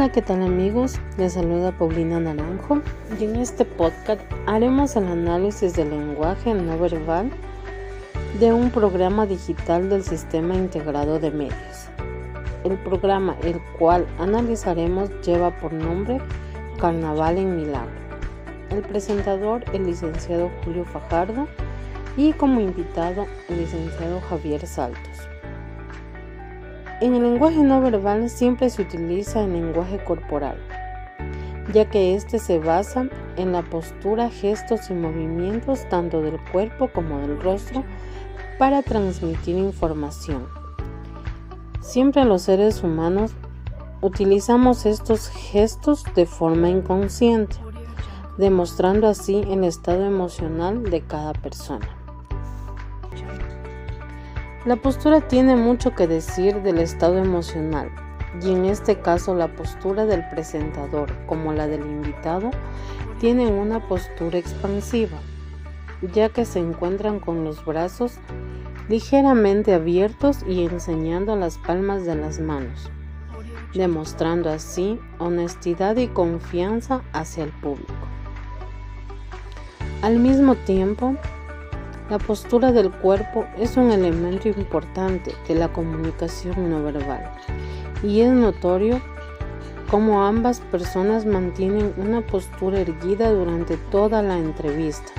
Hola, ¿qué tal amigos? Les saluda Paulina Naranjo y en este podcast haremos el análisis del lenguaje no verbal de un programa digital del Sistema Integrado de Medios. El programa el cual analizaremos lleva por nombre Carnaval en Milagro. El presentador, el licenciado Julio Fajardo y como invitado el licenciado Javier Saltos. En el lenguaje no verbal siempre se utiliza el lenguaje corporal, ya que éste se basa en la postura, gestos y movimientos tanto del cuerpo como del rostro para transmitir información. Siempre los seres humanos utilizamos estos gestos de forma inconsciente, demostrando así el estado emocional de cada persona. La postura tiene mucho que decir del estado emocional y en este caso la postura del presentador como la del invitado tienen una postura expansiva ya que se encuentran con los brazos ligeramente abiertos y enseñando las palmas de las manos, demostrando así honestidad y confianza hacia el público. Al mismo tiempo, la postura del cuerpo es un elemento importante de la comunicación no verbal y es notorio cómo ambas personas mantienen una postura erguida durante toda la entrevista,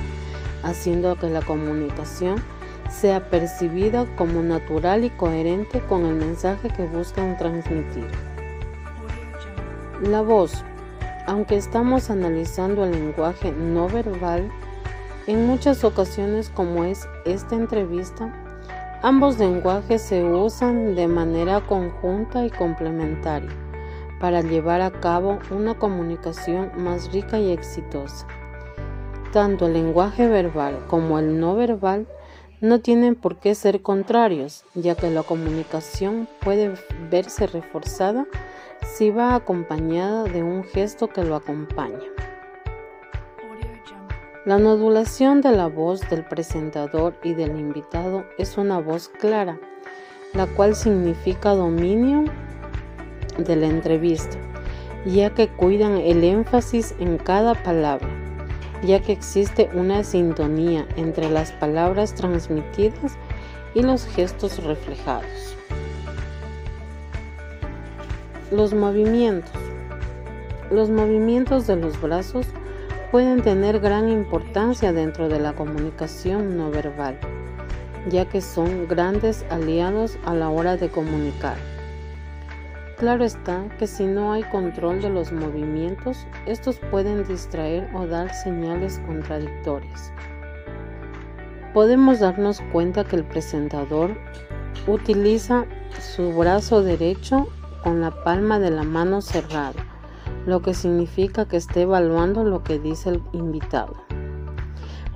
haciendo que la comunicación sea percibida como natural y coherente con el mensaje que buscan transmitir. La voz, aunque estamos analizando el lenguaje no verbal, en muchas ocasiones como es esta entrevista, ambos lenguajes se usan de manera conjunta y complementaria para llevar a cabo una comunicación más rica y exitosa. Tanto el lenguaje verbal como el no verbal no tienen por qué ser contrarios, ya que la comunicación puede verse reforzada si va acompañada de un gesto que lo acompaña. La modulación de la voz del presentador y del invitado es una voz clara, la cual significa dominio de la entrevista, ya que cuidan el énfasis en cada palabra, ya que existe una sintonía entre las palabras transmitidas y los gestos reflejados. Los movimientos. Los movimientos de los brazos pueden tener gran importancia dentro de la comunicación no verbal, ya que son grandes aliados a la hora de comunicar. Claro está que si no hay control de los movimientos, estos pueden distraer o dar señales contradictorias. Podemos darnos cuenta que el presentador utiliza su brazo derecho con la palma de la mano cerrada lo que significa que esté evaluando lo que dice el invitado.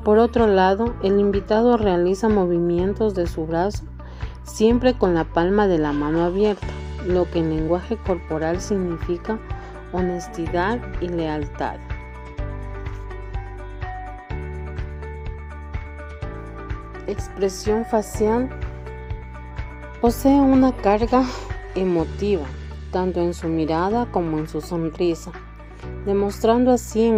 Por otro lado, el invitado realiza movimientos de su brazo siempre con la palma de la mano abierta, lo que en lenguaje corporal significa honestidad y lealtad. Expresión facial posee una carga emotiva tanto en su mirada como en su sonrisa, demostrando así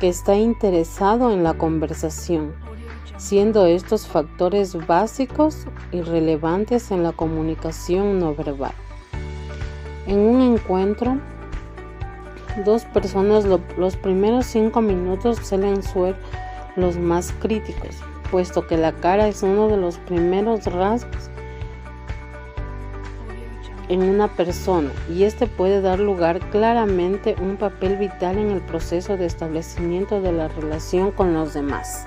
que está interesado en la conversación, siendo estos factores básicos y relevantes en la comunicación no verbal. En un encuentro, dos personas los primeros cinco minutos suelen ser los más críticos, puesto que la cara es uno de los primeros rasgos en una persona y este puede dar lugar claramente un papel vital en el proceso de establecimiento de la relación con los demás.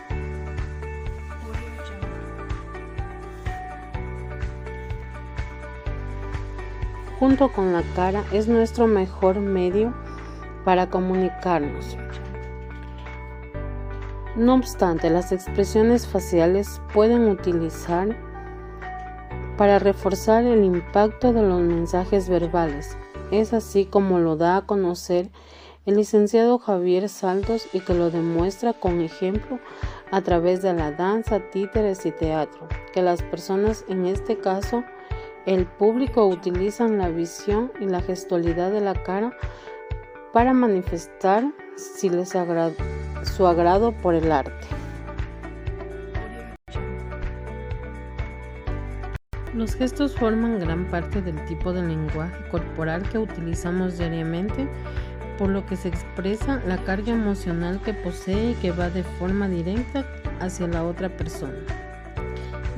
Junto con la cara es nuestro mejor medio para comunicarnos. No obstante, las expresiones faciales pueden utilizar para reforzar el impacto de los mensajes verbales. Es así como lo da a conocer el licenciado Javier Saltos y que lo demuestra con ejemplo a través de la danza, títeres y teatro, que las personas en este caso El público utiliza la visión y la gestualidad de la cara para manifestar si les su agrado por el arte. Los gestos forman gran parte del tipo de lenguaje corporal que utilizamos diariamente, por lo que se expresa la carga emocional que posee y que va de forma directa hacia la otra persona.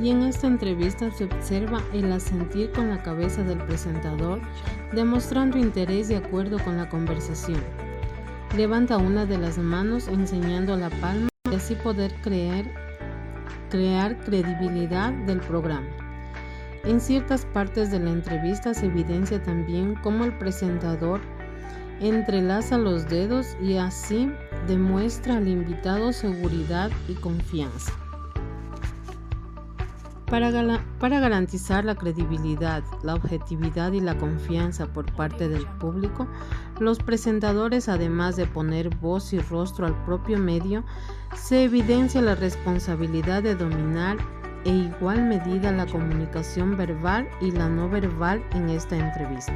Y en esta entrevista se observa el asentir con la cabeza del presentador, demostrando interés de acuerdo con la conversación. Levanta una de las manos enseñando la palma y así poder crear credibilidad del programa. En ciertas partes de la entrevista se evidencia también cómo el presentador entrelaza los dedos y así demuestra al invitado seguridad y confianza. Para, garantizar la credibilidad, la objetividad y la confianza por parte del público, los presentadores, además de poner voz y rostro al propio medio, se evidencia la responsabilidad de dominar e igual medida la comunicación verbal y la no verbal en esta entrevista.